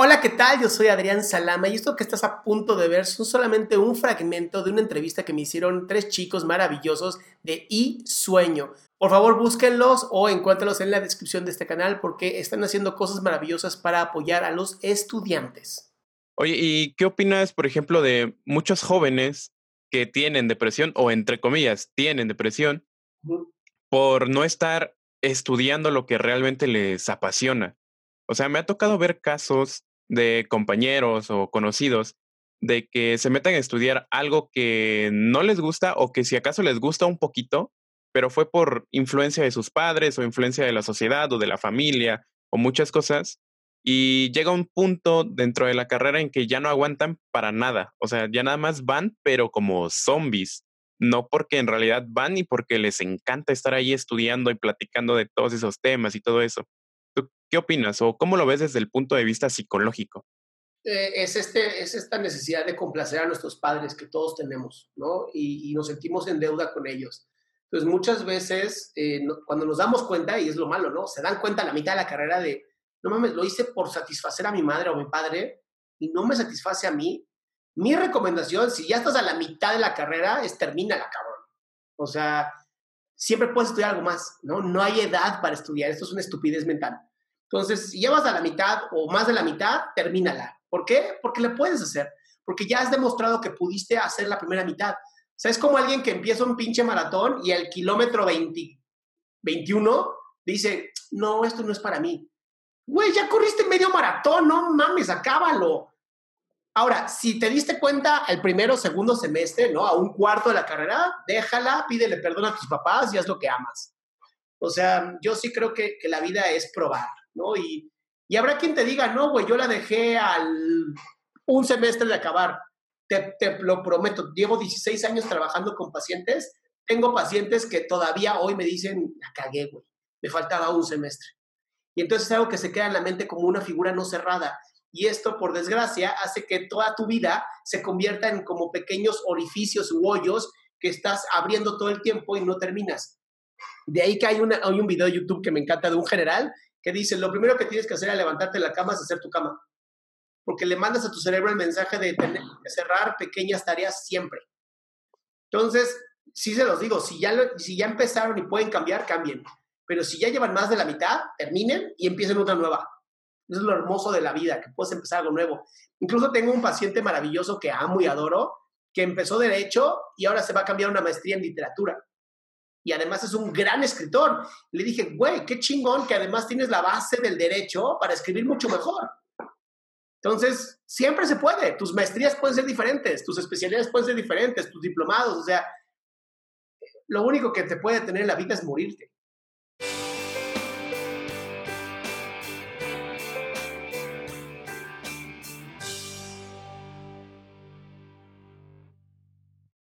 Hola, ¿qué tal? Yo soy Adrián Salama y esto que estás a punto de ver son solamente un fragmento de una entrevista que me hicieron tres chicos maravillosos de I Sueño. Por favor, búsquenlos o encuéntralos en la descripción de este canal porque están haciendo cosas maravillosas para apoyar a los estudiantes. Oye, ¿y qué opinas, por ejemplo, de muchos jóvenes que tienen depresión o entre comillas tienen depresión por no estar estudiando lo que realmente les apasiona? O sea, me ha tocado ver casos de compañeros o conocidos de que se metan a estudiar algo que no les gusta o que si acaso les gusta un poquito, pero fue por influencia de sus padres o influencia de la sociedad o de la familia o muchas cosas. Y llega un punto dentro de la carrera en que ya no aguantan para nada. O sea, ya nada más van, pero como zombies. No porque en realidad van y porque les encanta estar ahí estudiando y platicando de todos esos temas y todo eso. ¿Qué opinas o cómo lo ves desde el punto de vista psicológico? Eh, es, este, es esta necesidad de complacer a nuestros padres que todos tenemos, ¿no? Y, nos sentimos en deuda con ellos. Entonces, muchas veces, eh, cuando nos damos cuenta, y es lo malo, ¿no? Se dan cuenta a la mitad de la carrera de, no mames, lo hice por satisfacer a mi madre o mi padre y no me satisface a mí. Mi recomendación, si ya estás a la mitad de la carrera, es termínala, cabrón. O sea, siempre puedes estudiar algo más, ¿no? No hay edad para estudiar, esto es una estupidez mental. Entonces, si llevas a la mitad o más de la mitad, termínala. ¿Por qué? Porque le puedes hacer. Porque ya has demostrado que pudiste hacer la primera mitad. O sea, es como alguien que empieza un pinche maratón y al kilómetro 20, 21 dice, no, esto no es para mí. Güey, ya corriste medio maratón, no mames, acábalo. Ahora, si te diste cuenta al primero o segundo semestre, ¿no? A un cuarto de la carrera, déjala, pídele perdón a tus papás y haz lo que amas. O sea, yo sí creo que, que la vida es probar. ¿no? Y, habrá quien te diga, no, güey, yo la dejé al un semestre de acabar. Te, te, lo prometo, llevo 16 años trabajando con pacientes. Tengo pacientes que todavía hoy me dicen, la cagué, güey, me faltaba un semestre. Y entonces es algo que se queda en la mente como una figura no cerrada. Y esto, por desgracia, hace que toda tu vida se convierta en como pequeños orificios u hoyos que estás abriendo todo el tiempo y no terminas. De ahí que hay, una, hay un video de YouTube que me encanta de un general que dice, lo primero que tienes que hacer al levantarte de la cama es hacer tu cama, porque le mandas a tu cerebro el mensaje de cerrar pequeñas tareas siempre. Entonces, sí se los digo, si ya, si ya empezaron y pueden cambiar, cambien. Pero si ya llevan más de la mitad, terminen y empiecen otra nueva. Eso es lo hermoso de la vida, que puedes empezar algo nuevo. Incluso tengo un paciente maravilloso que amo y adoro, que empezó derecho y ahora se va a cambiar una maestría en literatura y además es un gran escritor. Le dije, güey, qué chingón que además tienes la base del derecho para escribir mucho mejor. Entonces, siempre se puede. Tus maestrías pueden ser diferentes, tus especialidades pueden ser diferentes, tus diplomados, o sea, lo único que te puede tener en la vida es morirte.